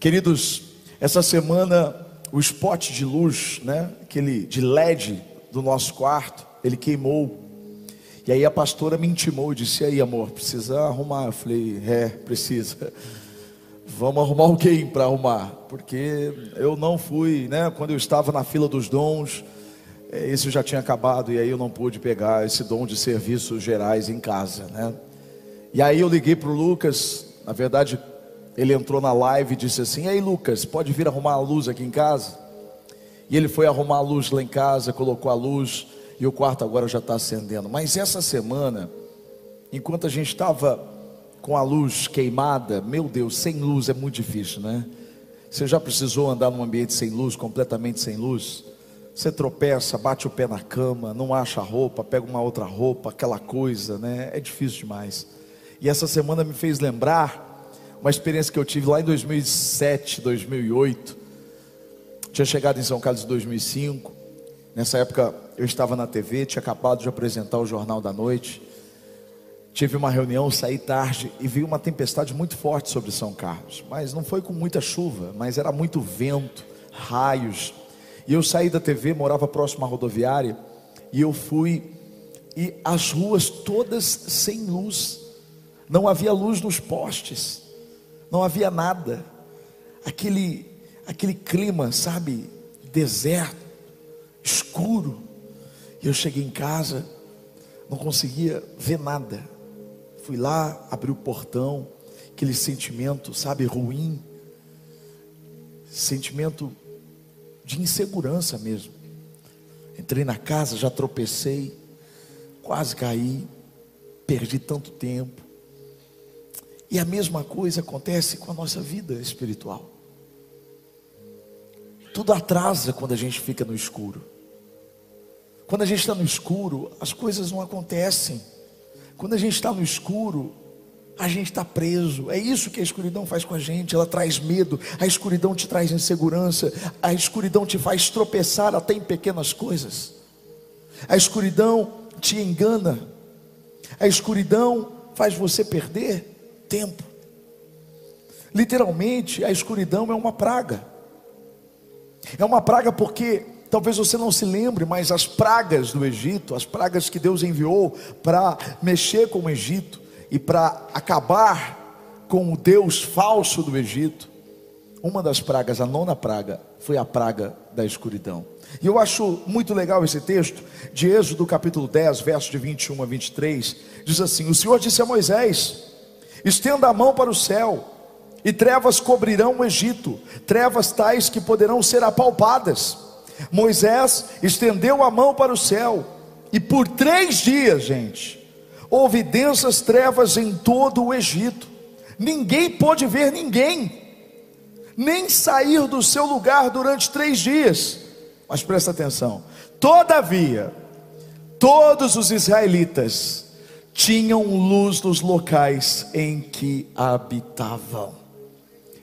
Queridos, essa semana o spot de luz, né, aquele de LED do nosso quarto, ele queimou. E aí a pastora me intimou disse: "E aí, amor, precisa arrumar?" Eu falei: "É, precisa." Vamos arrumar alguém para arrumar, porque eu não fui, né? Quando eu estava na fila dos dons, eh, esse já tinha acabado e aí eu não pude pegar esse dom de serviços gerais em casa, né? E aí eu liguei para o Lucas, na verdade ele entrou na live e disse assim: Ei Lucas, pode vir arrumar a luz aqui em casa? E ele foi arrumar a luz lá em casa, colocou a luz e o quarto agora já está acendendo. Mas essa semana, enquanto a gente estava com a luz queimada, meu Deus, sem luz é muito difícil, né? Você já precisou andar num ambiente sem luz, completamente sem luz? Você tropeça, bate o pé na cama, não acha roupa, pega uma outra roupa, aquela coisa, né? É difícil demais. E essa semana me fez lembrar uma experiência que eu tive lá em 2007, 2008. Tinha chegado em São Carlos em 2005. Nessa época eu estava na TV, tinha acabado de apresentar o Jornal da Noite. Tive uma reunião, saí tarde e vi uma tempestade muito forte sobre São Carlos. Mas não foi com muita chuva, mas era muito vento, raios. E eu saí da TV, morava próximo à rodoviária, e eu fui e as ruas todas sem luz. Não havia luz nos postes. Não havia nada. Aquele aquele clima, sabe, deserto, escuro. E eu cheguei em casa, não conseguia ver nada. Fui lá, abri o portão, aquele sentimento, sabe, ruim, sentimento de insegurança mesmo. Entrei na casa, já tropecei, quase caí, perdi tanto tempo. E a mesma coisa acontece com a nossa vida espiritual. Tudo atrasa quando a gente fica no escuro. Quando a gente está no escuro, as coisas não acontecem. Quando a gente está no escuro, a gente está preso. É isso que a escuridão faz com a gente. Ela traz medo. A escuridão te traz insegurança. A escuridão te faz tropeçar até em pequenas coisas. A escuridão te engana. A escuridão faz você perder tempo. Literalmente, a escuridão é uma praga. É uma praga porque Talvez você não se lembre, mas as pragas do Egito, as pragas que Deus enviou para mexer com o Egito e para acabar com o Deus falso do Egito, uma das pragas, a nona praga, foi a praga da escuridão. E eu acho muito legal esse texto de Êxodo capítulo 10, verso de 21 a 23, diz assim: O Senhor disse a Moisés: Estenda a mão para o céu, e trevas cobrirão o Egito, trevas tais que poderão ser apalpadas Moisés estendeu a mão para o céu, e por três dias, gente, houve densas trevas em todo o Egito, ninguém pôde ver ninguém, nem sair do seu lugar durante três dias. Mas presta atenção: todavia, todos os israelitas tinham luz nos locais em que habitavam.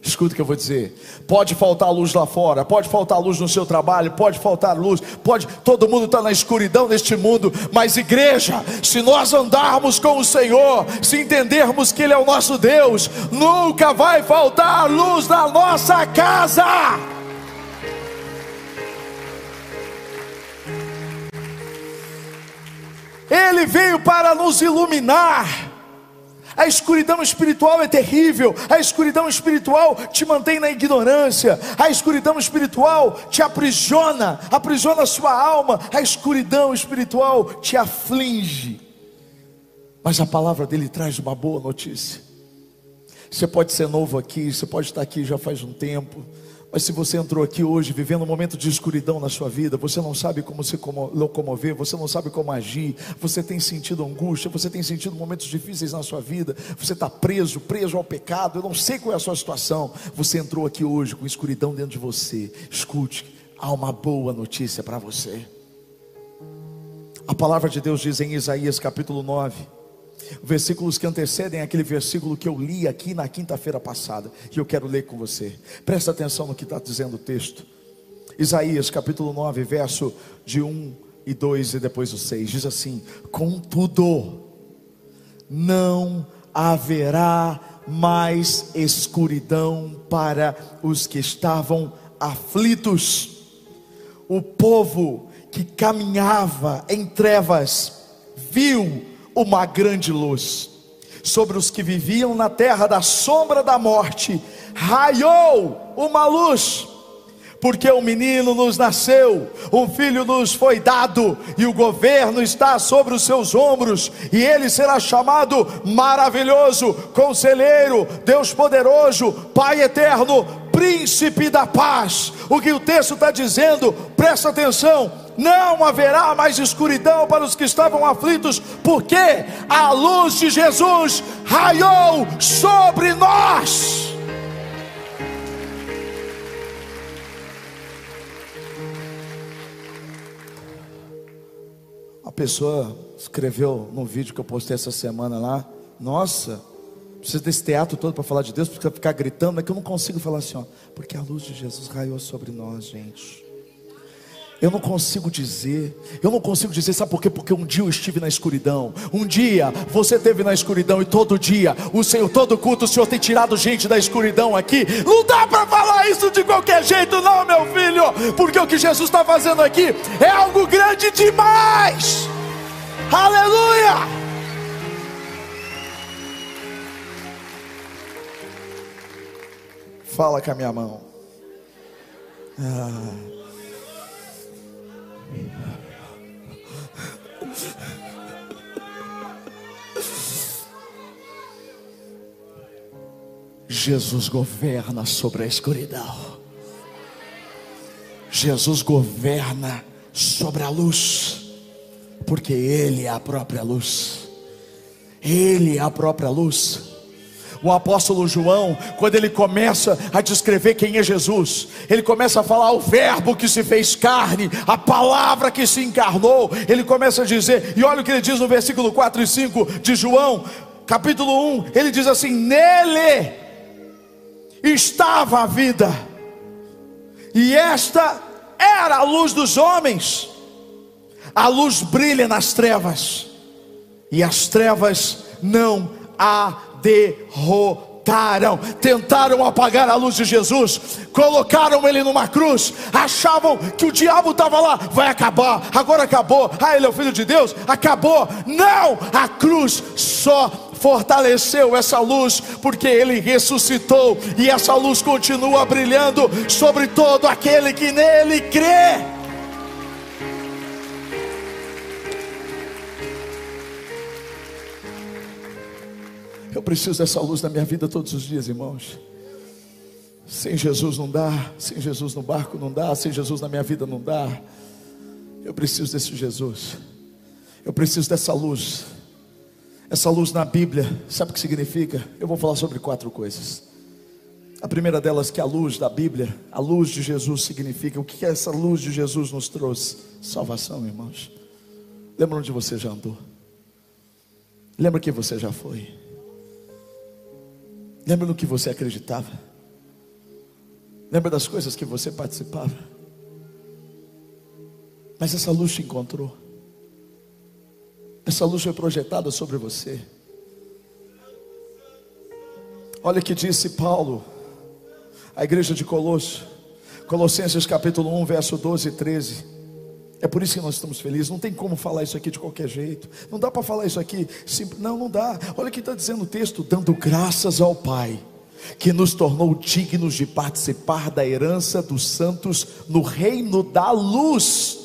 Escuta o que eu vou dizer. Pode faltar luz lá fora, pode faltar luz no seu trabalho, pode faltar luz, pode. Todo mundo está na escuridão neste mundo, mas igreja, se nós andarmos com o Senhor, se entendermos que Ele é o nosso Deus, nunca vai faltar luz na nossa casa. Ele veio para nos iluminar. A escuridão espiritual é terrível. A escuridão espiritual te mantém na ignorância. A escuridão espiritual te aprisiona, aprisiona a sua alma. A escuridão espiritual te aflige. Mas a palavra dele traz uma boa notícia. Você pode ser novo aqui, você pode estar aqui já faz um tempo. Mas se você entrou aqui hoje vivendo um momento de escuridão na sua vida, você não sabe como se locomover, você não sabe como agir, você tem sentido angústia, você tem sentido momentos difíceis na sua vida, você está preso, preso ao pecado, eu não sei qual é a sua situação. Você entrou aqui hoje com escuridão dentro de você. Escute, há uma boa notícia para você. A palavra de Deus diz em Isaías capítulo 9 versículos que antecedem aquele versículo que eu li aqui na quinta-feira passada, e eu quero ler com você. Presta atenção no que está dizendo o texto. Isaías capítulo 9, verso de 1 e 2 e depois o 6, diz assim: Contudo, não haverá mais escuridão para os que estavam aflitos. O povo que caminhava em trevas viu uma grande luz. Sobre os que viviam na terra da sombra da morte, raiou uma luz porque o um menino nos nasceu, um filho nos foi dado, e o governo está sobre os seus ombros, e ele será chamado maravilhoso, conselheiro, Deus poderoso, Pai eterno, príncipe da paz. O que o texto está dizendo, presta atenção, não haverá mais escuridão para os que estavam aflitos, porque a luz de Jesus raiou sobre nós. pessoa escreveu no vídeo que eu postei essa semana lá: Nossa, precisa desse teatro todo para falar de Deus, precisa ficar gritando, é que eu não consigo falar assim, ó, porque a luz de Jesus raiou sobre nós, gente. Eu não consigo dizer, eu não consigo dizer, sabe por quê? Porque um dia eu estive na escuridão, um dia você esteve na escuridão, e todo dia, o Senhor, todo culto, o Senhor tem tirado gente da escuridão aqui. Não dá para falar isso de qualquer jeito, não, meu filho, porque o que Jesus está fazendo aqui é algo grande demais. Aleluia! Fala com a minha mão. Ah. Jesus governa sobre a escuridão. Jesus governa sobre a luz, porque Ele é a própria luz. Ele é a própria luz. O apóstolo João, quando ele começa a descrever quem é Jesus, ele começa a falar o Verbo que se fez carne, a palavra que se encarnou. Ele começa a dizer, e olha o que ele diz no versículo 4 e 5 de João, capítulo 1, ele diz assim: Nele estava a vida, e esta era a luz dos homens. A luz brilha nas trevas, e as trevas não a derrotaram, tentaram apagar a luz de Jesus, colocaram ele numa cruz, achavam que o diabo estava lá, vai acabar, agora acabou, ah, ele é o filho de Deus, acabou, não, a cruz só fortaleceu essa luz, porque ele ressuscitou, e essa luz continua brilhando sobre todo aquele que nele crê. Eu preciso dessa luz na minha vida todos os dias, irmãos. Sem Jesus não dá, sem Jesus no barco não dá, sem Jesus na minha vida não dá. Eu preciso desse Jesus. Eu preciso dessa luz. Essa luz na Bíblia, sabe o que significa? Eu vou falar sobre quatro coisas. A primeira delas, que a luz da Bíblia, a luz de Jesus significa. O que essa luz de Jesus nos trouxe? Salvação, irmãos. Lembra onde você já andou? Lembra que você já foi? Lembra no que você acreditava? Lembra das coisas que você participava? Mas essa luz te encontrou. Essa luz foi projetada sobre você. Olha o que disse Paulo, a igreja de Colosso, Colossenses capítulo 1, verso 12 e 13. É por isso que nós estamos felizes. Não tem como falar isso aqui de qualquer jeito. Não dá para falar isso aqui. Não, não dá. Olha o que está dizendo o texto: dando graças ao Pai, que nos tornou dignos de participar da herança dos santos no reino da luz,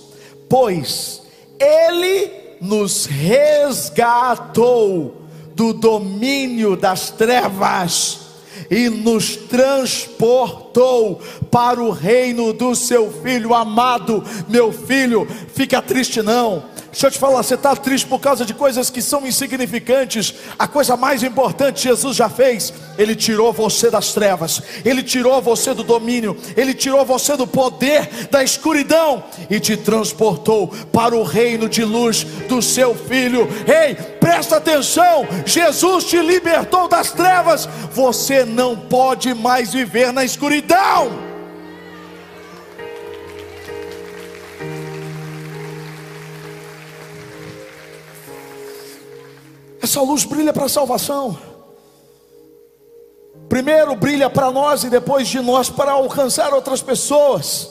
pois Ele nos resgatou do domínio das trevas e nos transportou para o reino do seu filho amado. Meu filho, fica triste não. Deixa eu te falar, você está triste por causa de coisas que são insignificantes. A coisa mais importante Jesus já fez. Ele tirou você das trevas, Ele tirou você do domínio, Ele tirou você do poder da escuridão e te transportou para o reino de luz do seu Filho. Ei, presta atenção: Jesus te libertou das trevas, você não pode mais viver na escuridão. Essa luz brilha para a salvação. Primeiro brilha para nós e depois de nós para alcançar outras pessoas.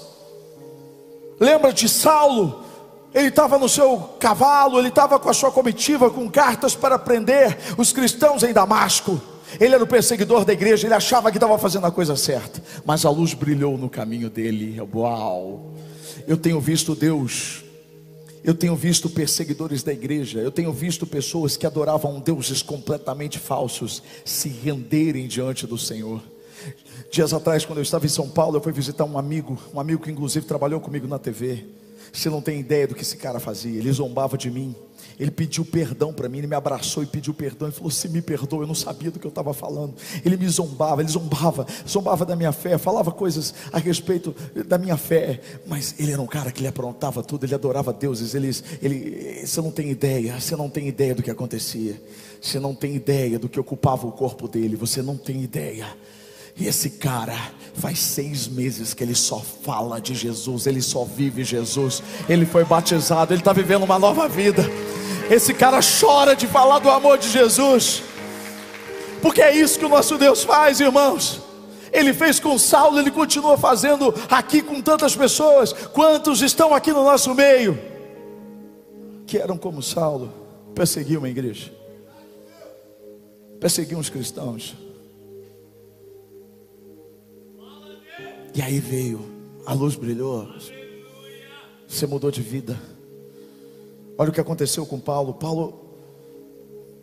Lembra de Saulo? Ele estava no seu cavalo, ele estava com a sua comitiva, com cartas para prender os cristãos em Damasco. Ele era o perseguidor da igreja, ele achava que estava fazendo a coisa certa, mas a luz brilhou no caminho dele. Uau! Eu tenho visto Deus, eu tenho visto perseguidores da igreja, eu tenho visto pessoas que adoravam deuses completamente falsos se renderem diante do Senhor. Dias atrás, quando eu estava em São Paulo, eu fui visitar um amigo, um amigo que inclusive trabalhou comigo na TV. Você não tem ideia do que esse cara fazia. Ele zombava de mim. Ele pediu perdão para mim. Ele me abraçou e pediu perdão. Ele falou: Se me perdoa, eu não sabia do que eu estava falando. Ele me zombava, ele zombava, zombava da minha fé, falava coisas a respeito da minha fé. Mas ele era um cara que ele aprontava tudo, ele adorava deuses. Ele, ele, você não tem ideia, você não tem ideia do que acontecia. Você não tem ideia do que ocupava o corpo dele. Você não tem ideia. E esse cara faz seis meses que ele só fala de Jesus, ele só vive Jesus. Ele foi batizado, ele está vivendo uma nova vida. Esse cara chora de falar do amor de Jesus, porque é isso que o nosso Deus faz, irmãos. Ele fez com Saulo, ele continua fazendo aqui com tantas pessoas. Quantos estão aqui no nosso meio que eram como Saulo, perseguiam a igreja, perseguiam os cristãos. E aí veio, a luz brilhou. Você mudou de vida. Olha o que aconteceu com Paulo. Paulo,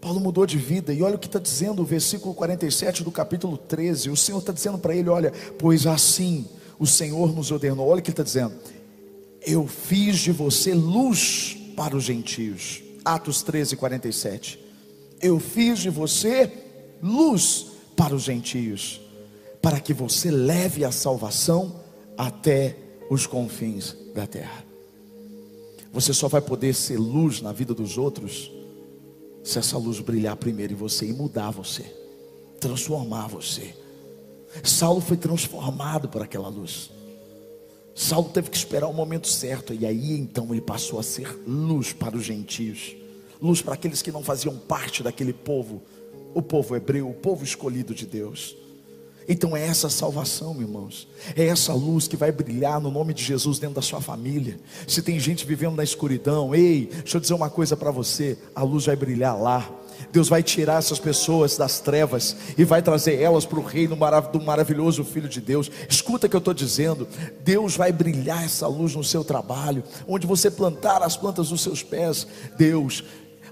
Paulo mudou de vida. E olha o que está dizendo o versículo 47 do capítulo 13. O Senhor está dizendo para ele: Olha, pois assim o Senhor nos ordenou. Olha o que ele está dizendo. Eu fiz de você luz para os gentios. Atos 13, 47. Eu fiz de você luz para os gentios para que você leve a salvação até os confins da terra. Você só vai poder ser luz na vida dos outros se essa luz brilhar primeiro em você e mudar você, transformar você. Saulo foi transformado por aquela luz. Saulo teve que esperar o momento certo, e aí então ele passou a ser luz para os gentios, luz para aqueles que não faziam parte daquele povo, o povo hebreu, o povo escolhido de Deus. Então é essa salvação, irmãos. É essa luz que vai brilhar no nome de Jesus dentro da sua família. Se tem gente vivendo na escuridão, ei, deixa eu dizer uma coisa para você: a luz vai brilhar lá. Deus vai tirar essas pessoas das trevas e vai trazer elas para o reino do maravilhoso Filho de Deus. Escuta o que eu estou dizendo. Deus vai brilhar essa luz no seu trabalho, onde você plantar as plantas dos seus pés. Deus,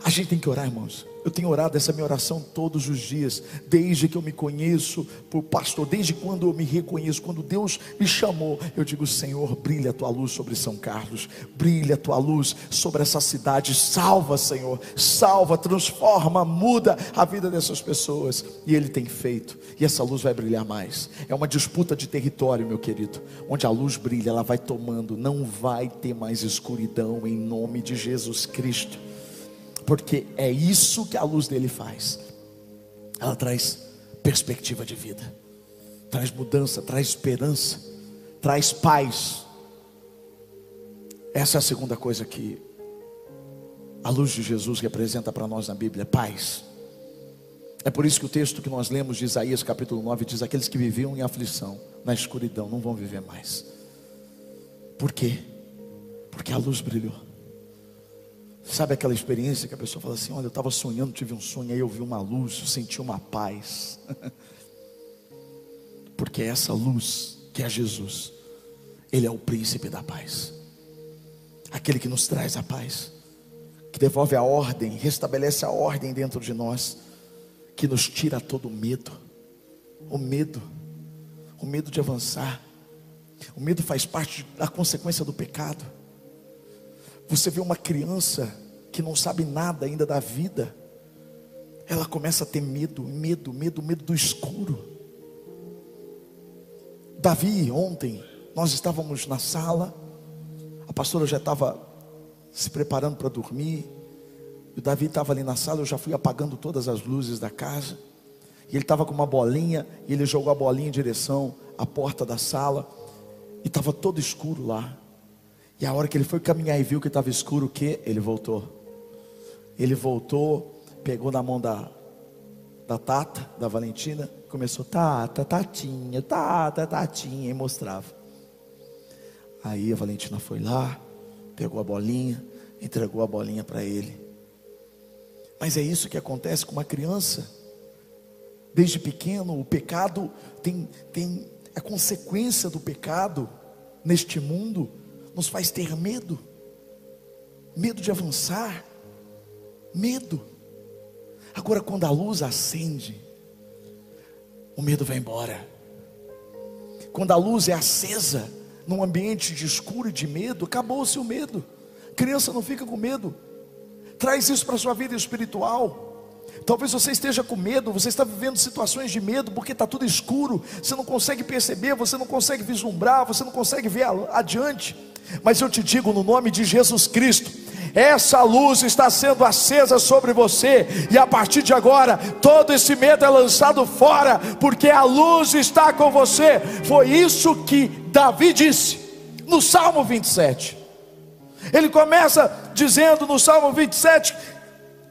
a gente tem que orar, irmãos. Eu tenho orado essa minha oração todos os dias, desde que eu me conheço por pastor, desde quando eu me reconheço, quando Deus me chamou, eu digo: Senhor, brilha a tua luz sobre São Carlos, brilha a tua luz sobre essa cidade, salva, Senhor, salva, transforma, muda a vida dessas pessoas. E Ele tem feito, e essa luz vai brilhar mais. É uma disputa de território, meu querido, onde a luz brilha, ela vai tomando, não vai ter mais escuridão, em nome de Jesus Cristo porque é isso que a luz dele faz. Ela traz perspectiva de vida, traz mudança, traz esperança, traz paz. Essa é a segunda coisa que a luz de Jesus representa para nós na Bíblia: paz. É por isso que o texto que nós lemos de Isaías capítulo 9 diz: Aqueles que viviam em aflição, na escuridão, não vão viver mais. Por quê? Porque a luz brilhou. Sabe aquela experiência que a pessoa fala assim: Olha, eu estava sonhando, tive um sonho, aí eu vi uma luz, eu senti uma paz. Porque é essa luz que é Jesus, Ele é o príncipe da paz, aquele que nos traz a paz, que devolve a ordem, restabelece a ordem dentro de nós, que nos tira todo o medo, o medo, o medo de avançar. O medo faz parte da consequência do pecado. Você vê uma criança que não sabe nada ainda da vida, ela começa a ter medo, medo, medo, medo do escuro. Davi, ontem, nós estávamos na sala, a pastora já estava se preparando para dormir, e o Davi estava ali na sala, eu já fui apagando todas as luzes da casa, e ele estava com uma bolinha, e ele jogou a bolinha em direção à porta da sala, e estava todo escuro lá. E a hora que ele foi caminhar e viu que estava escuro, o que? Ele voltou. Ele voltou, pegou na mão da, da Tata, da Valentina, começou, Tata, Tatinha, Tata, Tatinha, e mostrava. Aí a Valentina foi lá, pegou a bolinha, entregou a bolinha para ele. Mas é isso que acontece com uma criança. Desde pequeno, o pecado tem, tem a consequência do pecado neste mundo, nos faz ter medo, medo de avançar, medo. Agora, quando a luz acende, o medo vai embora. Quando a luz é acesa, num ambiente de escuro e de medo, acabou-se o medo. Criança não fica com medo. Traz isso para a sua vida espiritual. Talvez você esteja com medo, você está vivendo situações de medo porque está tudo escuro, você não consegue perceber, você não consegue vislumbrar, você não consegue ver adiante. Mas eu te digo no nome de Jesus Cristo, essa luz está sendo acesa sobre você, e a partir de agora, todo esse medo é lançado fora, porque a luz está com você. Foi isso que Davi disse no Salmo 27. Ele começa dizendo no Salmo 27,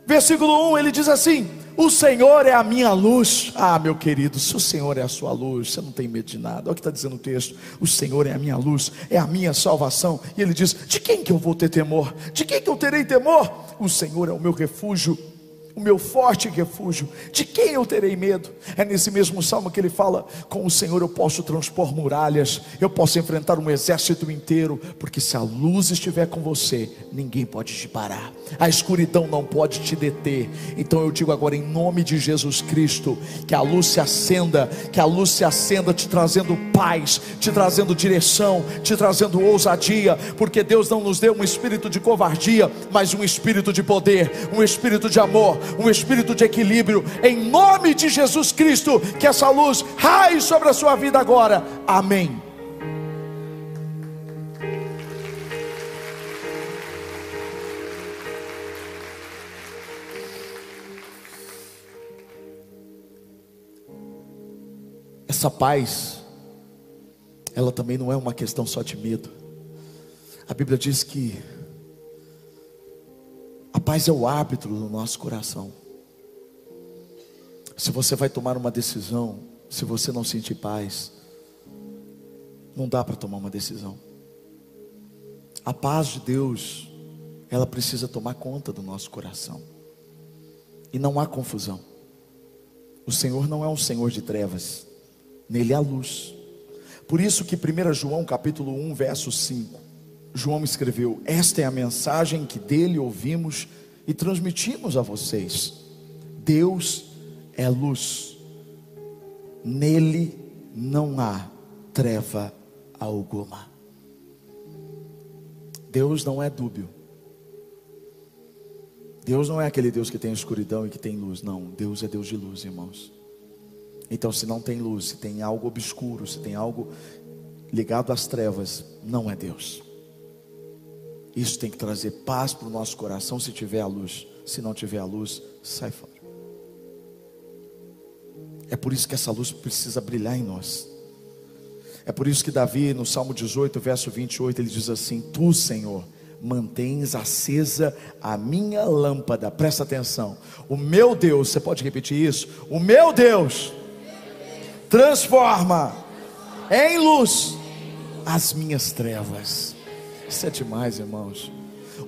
versículo 1, ele diz assim: o Senhor é a minha luz. Ah, meu querido, se o Senhor é a sua luz, você não tem medo de nada. Olha o que está dizendo o texto: O Senhor é a minha luz, é a minha salvação. E ele diz: De quem que eu vou ter temor? De quem que eu terei temor? O Senhor é o meu refúgio o meu forte refúgio. De quem eu terei medo? É nesse mesmo salmo que ele fala: Com o Senhor eu posso transpor muralhas, eu posso enfrentar um exército inteiro, porque se a luz estiver com você, ninguém pode te parar, a escuridão não pode te deter. Então eu digo agora, em nome de Jesus Cristo, que a luz se acenda, que a luz se acenda, te trazendo paz, te trazendo direção, te trazendo ousadia, porque Deus não nos deu um espírito de covardia, mas um espírito de poder, um espírito de amor um espírito de equilíbrio, em nome de Jesus Cristo, que essa luz raie sobre a sua vida agora. Amém. Essa paz, ela também não é uma questão só de medo. A Bíblia diz que paz é o árbitro do nosso coração. Se você vai tomar uma decisão, se você não sentir paz, não dá para tomar uma decisão. A paz de Deus, ela precisa tomar conta do nosso coração. E não há confusão. O Senhor não é um Senhor de trevas, nele há luz. Por isso que 1 João capítulo 1, verso 5, João escreveu: Esta é a mensagem que dele ouvimos e transmitimos a vocês. Deus é luz, nele não há treva alguma. Deus não é dúbio. Deus não é aquele Deus que tem escuridão e que tem luz, não. Deus é Deus de luz, irmãos. Então, se não tem luz, se tem algo obscuro, se tem algo ligado às trevas, não é Deus. Isso tem que trazer paz para o nosso coração se tiver a luz. Se não tiver a luz, sai fora. É por isso que essa luz precisa brilhar em nós. É por isso que Davi, no Salmo 18, verso 28, ele diz assim: Tu, Senhor, mantens acesa a minha lâmpada. Presta atenção. O meu Deus, você pode repetir isso? O meu Deus transforma em luz as minhas trevas. Isso é demais, irmãos.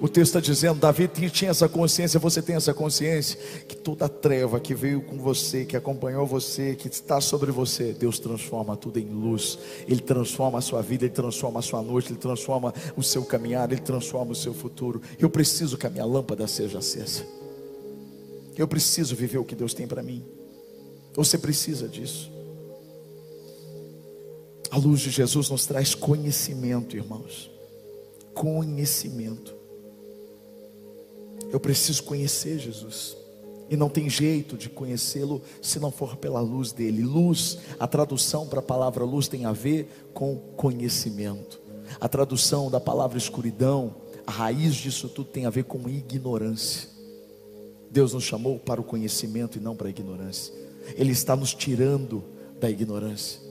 O texto está dizendo: Davi tinha essa consciência, você tem essa consciência, que toda treva que veio com você, que acompanhou você, que está sobre você, Deus transforma tudo em luz, Ele transforma a sua vida, Ele transforma a sua noite, Ele transforma o seu caminhar, Ele transforma o seu futuro. Eu preciso que a minha lâmpada seja acesa, eu preciso viver o que Deus tem para mim. Você precisa disso. A luz de Jesus nos traz conhecimento, irmãos conhecimento. Eu preciso conhecer Jesus. E não tem jeito de conhecê-lo se não for pela luz dele. Luz, a tradução para a palavra luz tem a ver com conhecimento. A tradução da palavra escuridão, a raiz disso tudo tem a ver com ignorância. Deus nos chamou para o conhecimento e não para a ignorância. Ele está nos tirando da ignorância,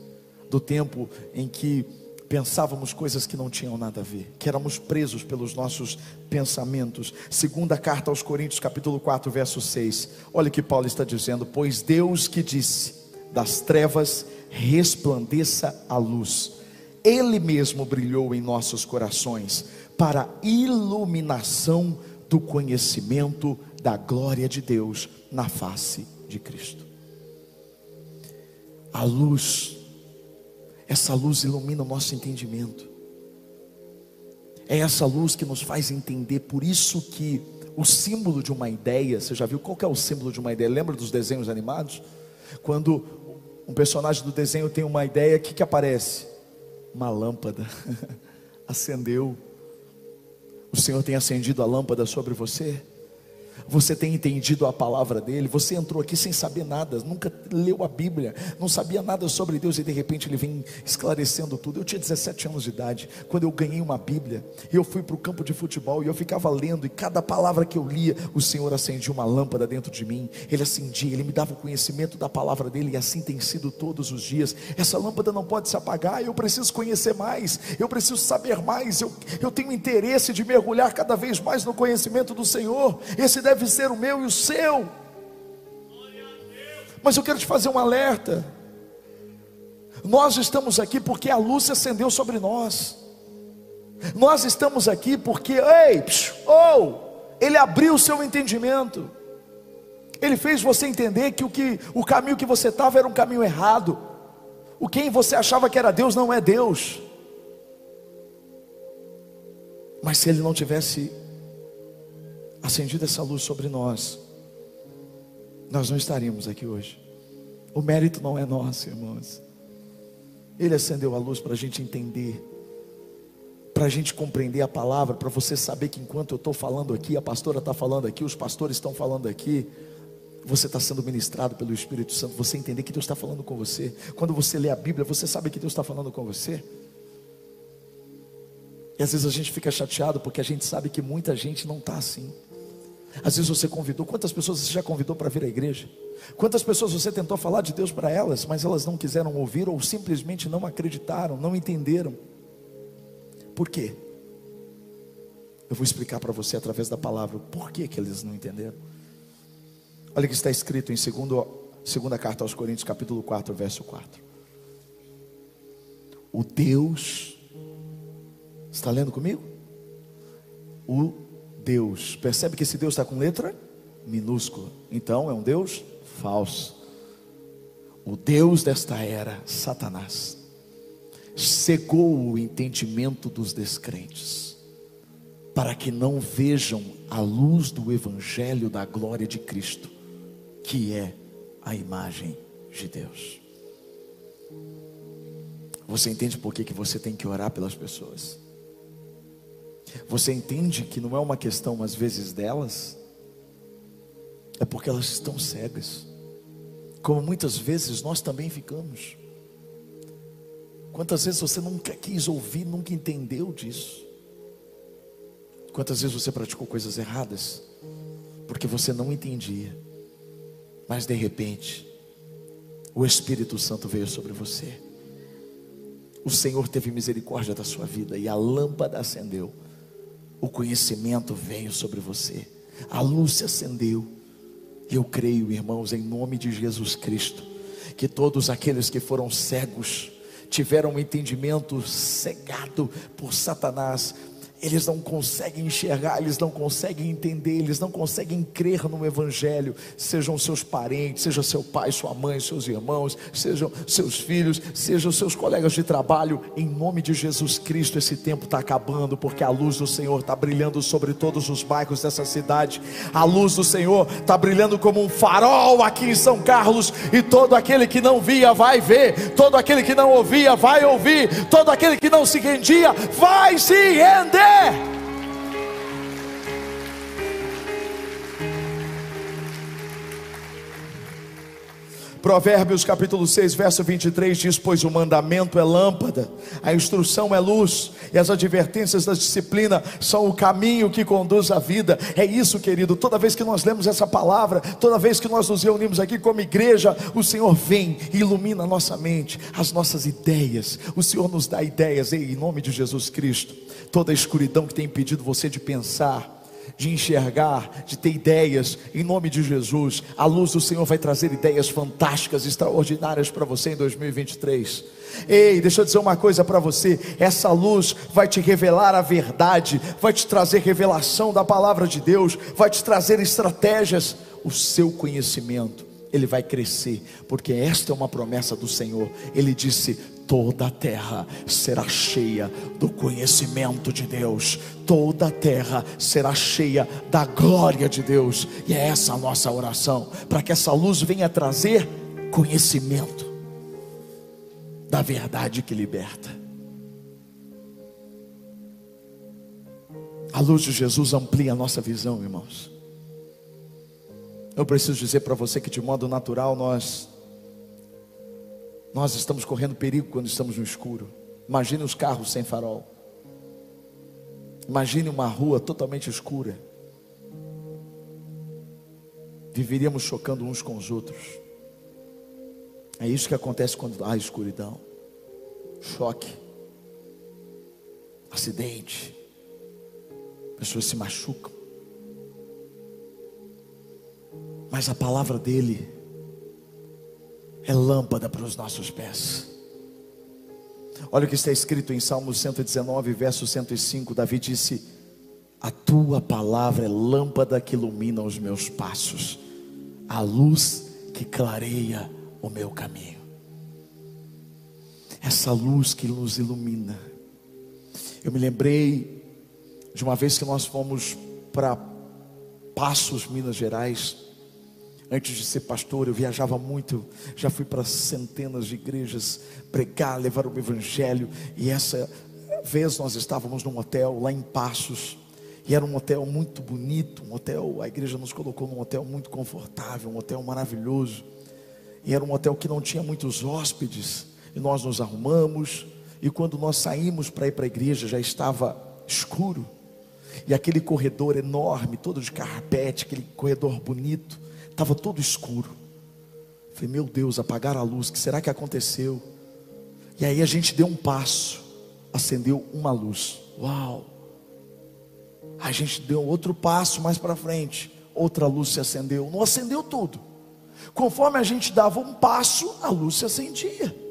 do tempo em que pensávamos coisas que não tinham nada a ver, que éramos presos pelos nossos pensamentos. Segunda carta aos Coríntios, capítulo 4, verso 6. Olha o que Paulo está dizendo: "Pois Deus que disse: das trevas resplandeça a luz. Ele mesmo brilhou em nossos corações para iluminação do conhecimento da glória de Deus na face de Cristo. A luz, essa luz ilumina o nosso entendimento. É essa luz que nos faz entender, por isso que o símbolo de uma ideia, você já viu qual é o símbolo de uma ideia? Lembra dos desenhos animados? Quando um personagem do desenho tem uma ideia, o que, que aparece? Uma lâmpada. Acendeu. O Senhor tem acendido a lâmpada sobre você? Você tem entendido a palavra dele? Você entrou aqui sem saber nada, nunca leu a Bíblia, não sabia nada sobre Deus e de repente ele vem esclarecendo tudo. Eu tinha 17 anos de idade, quando eu ganhei uma Bíblia, e eu fui para o campo de futebol e eu ficava lendo, e cada palavra que eu lia, o Senhor acendia uma lâmpada dentro de mim. Ele acendia, ele me dava o conhecimento da palavra dele, e assim tem sido todos os dias. Essa lâmpada não pode se apagar, eu preciso conhecer mais, eu preciso saber mais, eu, eu tenho interesse de mergulhar cada vez mais no conhecimento do Senhor. Esse deve ser o meu e o seu. Mas eu quero te fazer um alerta. Nós estamos aqui porque a luz se acendeu sobre nós. Nós estamos aqui porque, ei, ou, oh, ele abriu o seu entendimento. Ele fez você entender que o, que o caminho que você estava era um caminho errado. O quem você achava que era Deus não é Deus. Mas se ele não tivesse acendido essa luz sobre nós, nós não estaríamos aqui hoje. O mérito não é nosso, irmãos. Ele acendeu a luz para a gente entender, para a gente compreender a palavra, para você saber que enquanto eu estou falando aqui, a pastora está falando aqui, os pastores estão falando aqui, você está sendo ministrado pelo Espírito Santo, você entender que Deus está falando com você. Quando você lê a Bíblia, você sabe que Deus está falando com você. E às vezes a gente fica chateado porque a gente sabe que muita gente não está assim. Às vezes você convidou, quantas pessoas você já convidou para vir à igreja? Quantas pessoas você tentou falar de Deus para elas, mas elas não quiseram ouvir ou simplesmente não acreditaram, não entenderam? Por quê? Eu vou explicar para você através da palavra por que, que eles não entenderam. Olha o que está escrito em segundo, segunda carta aos Coríntios, capítulo 4, verso 4. O Deus, está lendo comigo? O Deus. Percebe que esse Deus está com letra minúscula. Então é um Deus falso. O Deus desta era, Satanás, cegou o entendimento dos descrentes, para que não vejam a luz do Evangelho da glória de Cristo, que é a imagem de Deus. Você entende por que, que você tem que orar pelas pessoas? Você entende que não é uma questão, às vezes, delas, é porque elas estão cegas, como muitas vezes nós também ficamos. Quantas vezes você nunca quis ouvir, nunca entendeu disso? Quantas vezes você praticou coisas erradas, porque você não entendia, mas de repente, o Espírito Santo veio sobre você. O Senhor teve misericórdia da sua vida e a lâmpada acendeu o conhecimento veio sobre você, a luz se acendeu. E eu creio, irmãos, em nome de Jesus Cristo, que todos aqueles que foram cegos, tiveram um entendimento cegado por Satanás, eles não conseguem enxergar, eles não conseguem entender, eles não conseguem crer no Evangelho, sejam seus parentes, seja seu pai, sua mãe, seus irmãos, sejam seus filhos, sejam seus colegas de trabalho, em nome de Jesus Cristo, esse tempo está acabando, porque a luz do Senhor está brilhando sobre todos os bairros dessa cidade, a luz do Senhor está brilhando como um farol aqui em São Carlos, e todo aquele que não via vai ver, todo aquele que não ouvia vai ouvir, todo aquele que não se rendia vai se render. Yeah. Provérbios capítulo 6, verso 23 diz: Pois o mandamento é lâmpada, a instrução é luz, e as advertências da disciplina são o caminho que conduz à vida. É isso, querido. Toda vez que nós lemos essa palavra, toda vez que nós nos reunimos aqui como igreja, o Senhor vem e ilumina a nossa mente, as nossas ideias. O Senhor nos dá ideias, em nome de Jesus Cristo. Toda a escuridão que tem impedido você de pensar, de enxergar, de ter ideias, em nome de Jesus, a luz do Senhor vai trazer ideias fantásticas, extraordinárias para você em 2023. Ei, deixa eu dizer uma coisa para você: essa luz vai te revelar a verdade, vai te trazer revelação da palavra de Deus, vai te trazer estratégias, o seu conhecimento ele vai crescer, porque esta é uma promessa do Senhor. Ele disse: toda a terra será cheia do conhecimento de Deus, toda a terra será cheia da glória de Deus, e é essa a nossa oração, para que essa luz venha trazer conhecimento da verdade que liberta. A luz de Jesus amplia a nossa visão, irmãos. Eu preciso dizer para você que de modo natural nós nós estamos correndo perigo quando estamos no escuro. Imagine os carros sem farol. Imagine uma rua totalmente escura. Viveríamos chocando uns com os outros. É isso que acontece quando há escuridão. Choque. Acidente. Pessoas se machucam. Mas a palavra dele é lâmpada para os nossos pés. Olha o que está escrito em Salmo 119, verso 105. Davi disse: A tua palavra é lâmpada que ilumina os meus passos, a luz que clareia o meu caminho. Essa luz que nos ilumina. Eu me lembrei de uma vez que nós fomos para Passos, Minas Gerais. Antes de ser pastor, eu viajava muito, já fui para centenas de igrejas pregar, levar o evangelho. E essa vez nós estávamos num hotel lá em Passos, e era um hotel muito bonito, um hotel, a igreja nos colocou num hotel muito confortável, um hotel maravilhoso. E era um hotel que não tinha muitos hóspedes, e nós nos arrumamos, e quando nós saímos para ir para a igreja, já estava escuro. E aquele corredor enorme, todo de carpete, aquele corredor bonito, estava todo escuro. Falei, meu Deus, apagaram a luz, o que será que aconteceu? E aí a gente deu um passo, acendeu uma luz. Uau! A gente deu outro passo mais para frente, outra luz se acendeu. Não acendeu tudo. Conforme a gente dava um passo, a luz se acendia.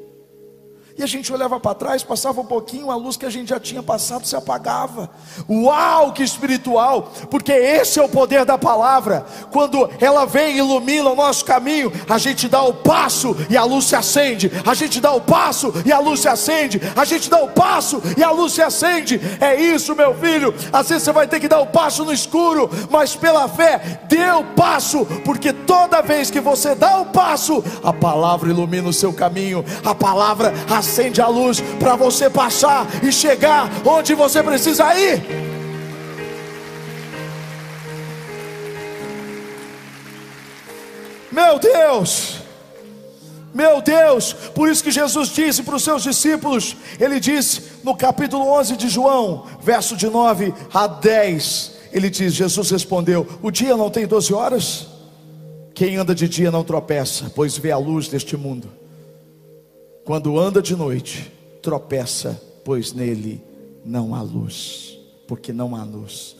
E a gente olhava para trás, passava um pouquinho, a luz que a gente já tinha passado se apagava. Uau, que espiritual! Porque esse é o poder da palavra. Quando ela vem e ilumina o nosso caminho, a gente dá o passo e a luz se acende. A gente dá o passo e a luz se acende. A gente dá o passo e a luz se acende. É isso, meu filho. Às vezes você vai ter que dar o passo no escuro, mas pela fé, dê o passo, porque toda vez que você dá o passo, a palavra ilumina o seu caminho. A palavra acende a luz para você passar e chegar onde você precisa ir. Meu Deus, meu Deus, por isso que Jesus disse para os seus discípulos, ele disse no capítulo 11 de João, verso de 9 a 10, ele diz: Jesus respondeu: O dia não tem 12 horas? Quem anda de dia não tropeça, pois vê a luz deste mundo. Quando anda de noite, tropeça, pois nele não há luz, porque não há luz.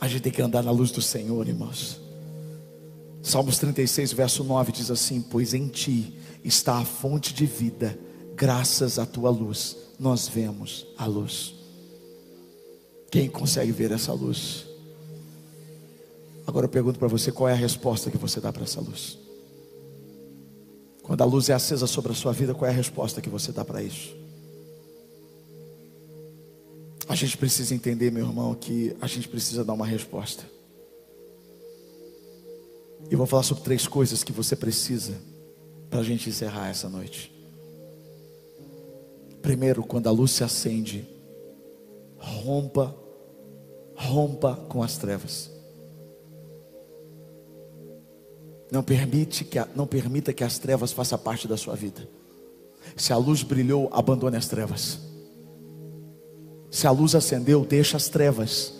A gente tem que andar na luz do Senhor, irmãos. Salmos 36, verso 9 diz assim: Pois em ti está a fonte de vida, graças à tua luz, nós vemos a luz. Quem consegue ver essa luz? Agora eu pergunto para você: qual é a resposta que você dá para essa luz? Quando a luz é acesa sobre a sua vida, qual é a resposta que você dá para isso? A gente precisa entender, meu irmão, que a gente precisa dar uma resposta. E vou falar sobre três coisas que você precisa para a gente encerrar essa noite. Primeiro, quando a luz se acende, rompa, rompa com as trevas. Não permite que não permita que as trevas façam parte da sua vida. Se a luz brilhou, abandone as trevas. Se a luz acendeu, deixa as trevas.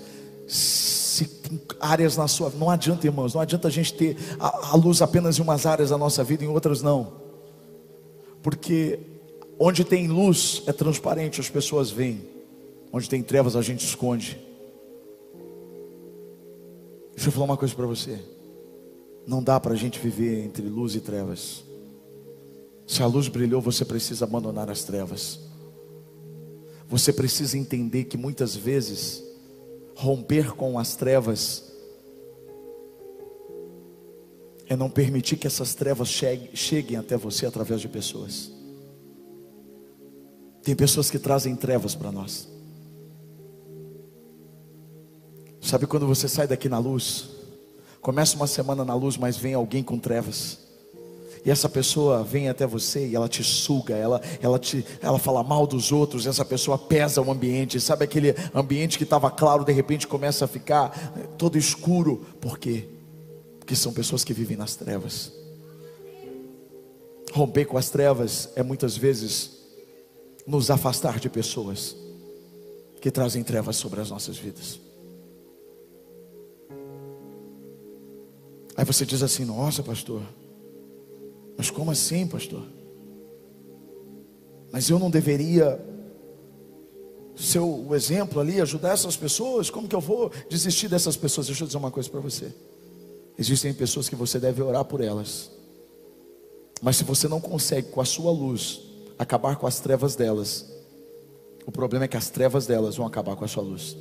Se tem áreas na sua, não adianta, irmãos, não adianta a gente ter a, a luz apenas em umas áreas da nossa vida, em outras não. Porque onde tem luz é transparente, as pessoas veem. Onde tem trevas a gente esconde. Deixa eu falar uma coisa para você. Não dá para a gente viver entre luz e trevas. Se a luz brilhou, você precisa abandonar as trevas. Você precisa entender que muitas vezes romper com as trevas é não permitir que essas trevas cheguem até você através de pessoas. Tem pessoas que trazem trevas para nós. Sabe quando você sai daqui na luz? Começa uma semana na luz, mas vem alguém com trevas. E essa pessoa vem até você e ela te suga, ela, ela, te, ela fala mal dos outros, essa pessoa pesa o ambiente. Sabe aquele ambiente que estava claro, de repente começa a ficar todo escuro. Por quê? Porque são pessoas que vivem nas trevas. Romper com as trevas é muitas vezes nos afastar de pessoas que trazem trevas sobre as nossas vidas. Aí você diz assim: Nossa, pastor, mas como assim, pastor? Mas eu não deveria ser o exemplo ali, ajudar essas pessoas? Como que eu vou desistir dessas pessoas? Deixa eu dizer uma coisa para você. Existem pessoas que você deve orar por elas. Mas se você não consegue com a sua luz acabar com as trevas delas, o problema é que as trevas delas vão acabar com a sua luz.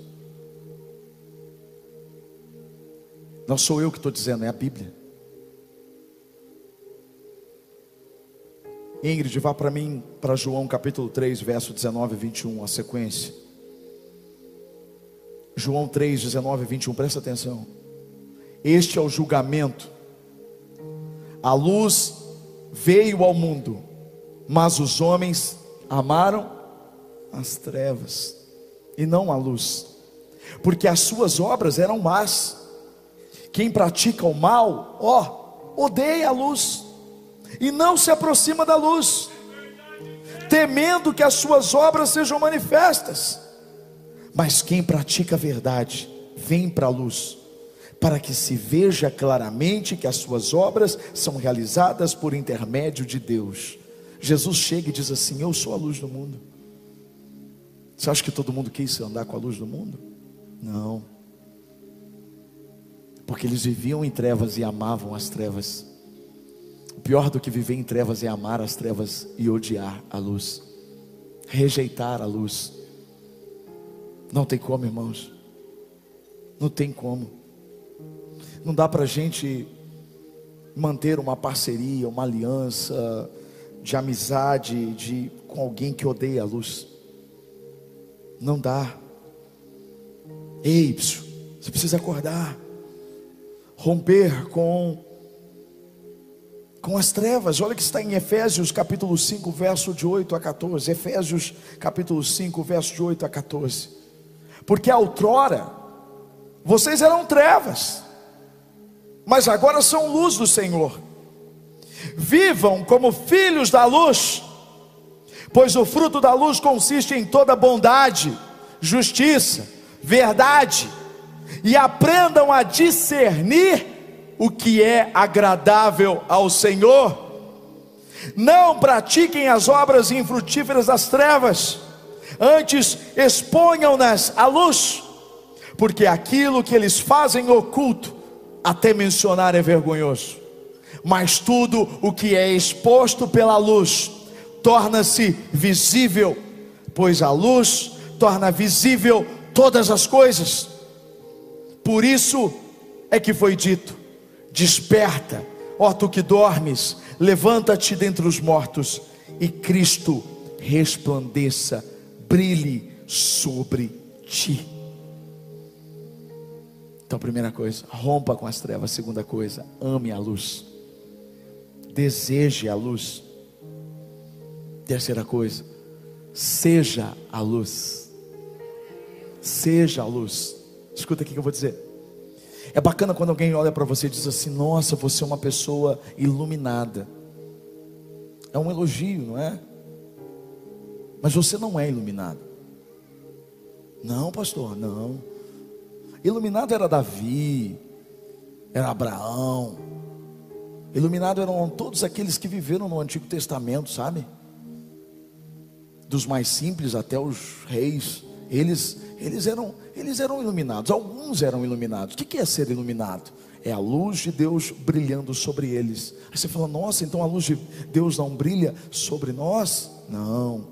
Não sou eu que estou dizendo, é a Bíblia. Ingrid, vá para mim, para João capítulo 3, verso 19 e 21, a sequência. João 3, 19 e 21, presta atenção. Este é o julgamento. A luz veio ao mundo, mas os homens amaram as trevas e não a luz, porque as suas obras eram más. Quem pratica o mal, ó, odeia a luz e não se aproxima da luz, temendo que as suas obras sejam manifestas. Mas quem pratica a verdade, vem para a luz, para que se veja claramente que as suas obras são realizadas por intermédio de Deus. Jesus chega e diz assim: Eu sou a luz do mundo. Você acha que todo mundo quis andar com a luz do mundo? Não. Porque eles viviam em trevas e amavam as trevas. O pior do que viver em trevas é amar as trevas e odiar a luz, rejeitar a luz. Não tem como, irmãos. Não tem como. Não dá para a gente manter uma parceria, uma aliança de amizade de, com alguém que odeia a luz. Não dá. Ei, você precisa acordar, romper com com as trevas. Olha que está em Efésios capítulo 5, verso de 8 a 14. Efésios capítulo 5, verso de 8 a 14. Porque outrora vocês eram trevas, mas agora são luz do Senhor. Vivam como filhos da luz, pois o fruto da luz consiste em toda bondade, justiça, verdade, e aprendam a discernir o que é agradável ao Senhor. Não pratiquem as obras infrutíferas das trevas, antes exponham-nas à luz, porque aquilo que eles fazem oculto, até mencionar é vergonhoso. Mas tudo o que é exposto pela luz torna-se visível, pois a luz torna visível todas as coisas. Por isso é que foi dito: Desperta, ó tu que dormes, levanta-te dentre os mortos e Cristo resplandeça, brilhe sobre ti. Então, primeira coisa, rompa com as trevas. Segunda coisa, ame a luz. Deseje a luz. Terceira coisa, seja a luz. Seja a luz. Escuta aqui que eu vou dizer. É bacana quando alguém olha para você e diz assim: Nossa, você é uma pessoa iluminada. É um elogio, não é? Mas você não é iluminado. Não, pastor, não. Iluminado era Davi, era Abraão. Iluminado eram todos aqueles que viveram no Antigo Testamento, sabe? Dos mais simples até os reis, eles, eles, eram, eles eram iluminados. Alguns eram iluminados. O que é ser iluminado? É a luz de Deus brilhando sobre eles. Aí você fala, nossa, então a luz de Deus não brilha sobre nós? Não.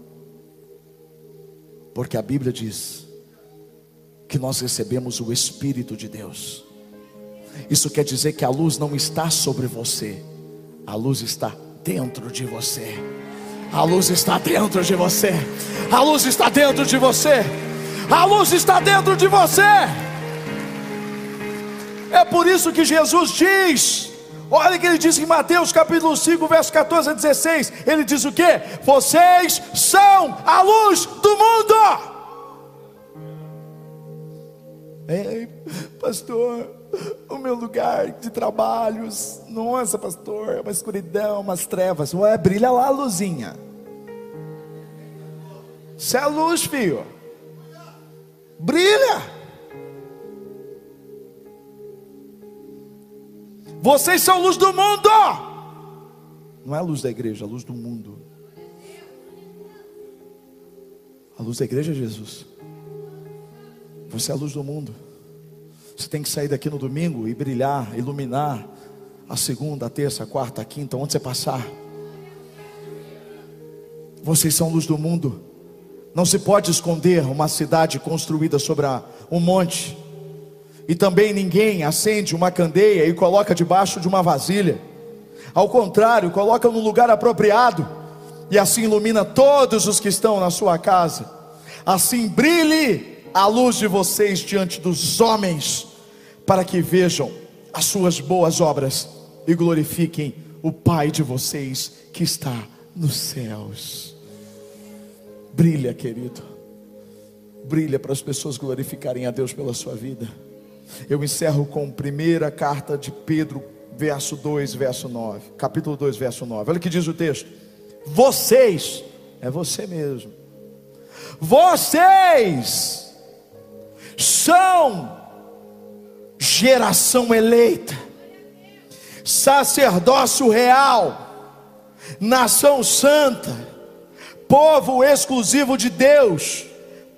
Porque a Bíblia diz que nós recebemos o Espírito de Deus. Isso quer dizer que a luz não está sobre você, a luz está dentro de você. A luz está dentro de você. A luz está dentro de você. A luz está dentro de você. É por isso que Jesus diz: Olha que ele diz em Mateus capítulo 5, verso 14 a 16. Ele diz o que? Vocês são a luz do mundo. Ei, pastor, o meu lugar de trabalhos, nossa, pastor, é uma escuridão, umas trevas. Ué, brilha lá a luzinha. Você é luz, filho. Brilha. Vocês são luz do mundo. Não é a luz da igreja, é a luz do mundo. A luz da igreja é Jesus. Você é a luz do mundo. Você tem que sair daqui no domingo e brilhar, iluminar a segunda, a terça, a quarta, a quinta, onde você passar. Vocês são luz do mundo. Não se pode esconder uma cidade construída sobre um monte. E também ninguém acende uma candeia e coloca debaixo de uma vasilha. Ao contrário, coloca no lugar apropriado e assim ilumina todos os que estão na sua casa. Assim brilhe a luz de vocês diante dos homens, para que vejam as suas boas obras e glorifiquem o Pai de vocês que está nos céus. Brilha, querido, brilha para as pessoas glorificarem a Deus pela sua vida. Eu encerro com primeira carta de Pedro, verso 2, verso 9, capítulo 2, verso 9. Olha o que diz o texto: Vocês, é você mesmo, vocês são geração eleita, sacerdócio real, nação santa, povo exclusivo de Deus,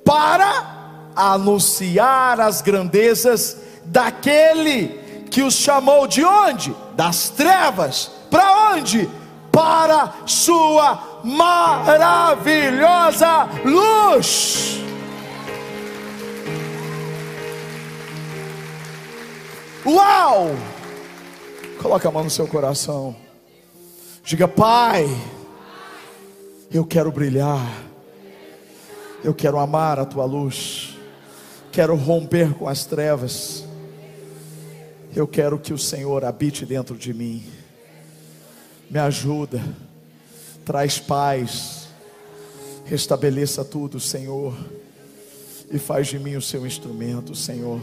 para anunciar as grandezas daquele que os chamou de onde? Das trevas. Para onde? Para sua maravilhosa luz. Uau! Coloque a mão no seu coração. Diga, Pai, eu quero brilhar. Eu quero amar a tua luz. Quero romper com as trevas. Eu quero que o Senhor habite dentro de mim. Me ajuda. Traz paz. Restabeleça tudo, Senhor. E faz de mim o seu instrumento, Senhor.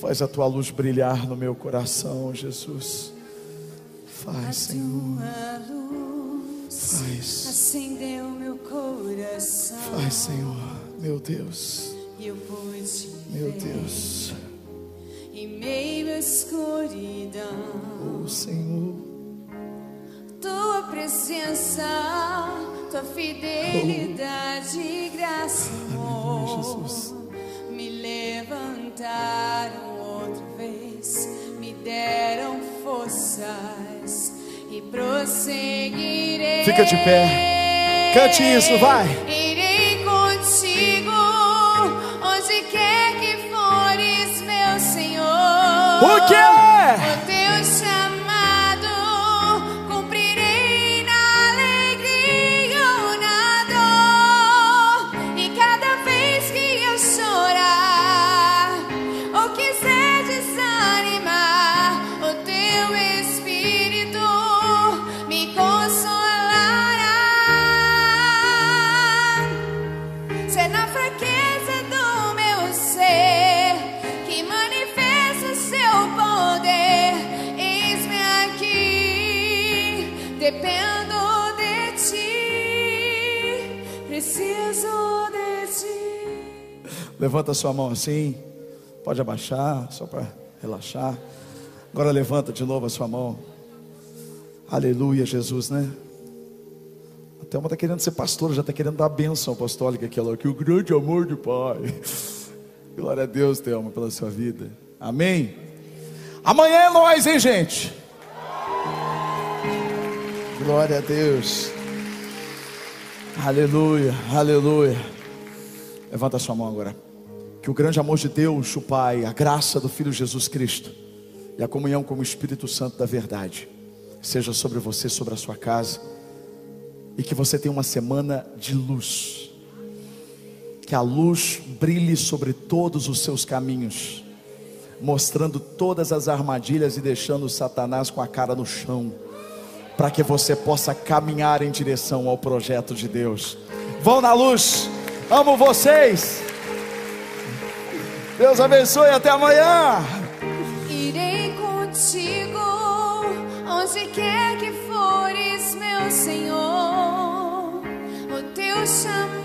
Faz a tua luz brilhar no meu coração, Jesus. Faz, Senhor. Faz. Acendeu meu coração. Faz, Senhor. Meu Deus. Eu pude Meu Deus. Em meio à escuridão. Oh, Senhor. Tua presença, tua fidelidade e graça, Aleluia, Jesus. me levantaram outra vez, me deram forças e prosseguirei. Fica de pé. Cante isso, vai. Irei contigo, onde quer que fores, meu Senhor. O quê? Levanta sua mão assim. Pode abaixar, só para relaxar. Agora levanta de novo a sua mão. Aleluia, Jesus, né? A Thelma está querendo ser pastora, já está querendo dar a bênção apostólica aqui, que o grande amor de Pai. Glória a Deus, Thelma, pela sua vida. Amém. Amanhã é nós, hein, gente? Glória a Deus. Aleluia, aleluia. Levanta a sua mão agora. Que o grande amor de Deus, o Pai, a graça do Filho Jesus Cristo e a comunhão com o Espírito Santo da verdade seja sobre você, sobre a sua casa, e que você tenha uma semana de luz. Que a luz brilhe sobre todos os seus caminhos, mostrando todas as armadilhas e deixando Satanás com a cara no chão, para que você possa caminhar em direção ao projeto de Deus. Vão na luz, amo vocês. Deus abençoe, até amanhã. Irei contigo onde quer que fores, meu Senhor. O teu chamado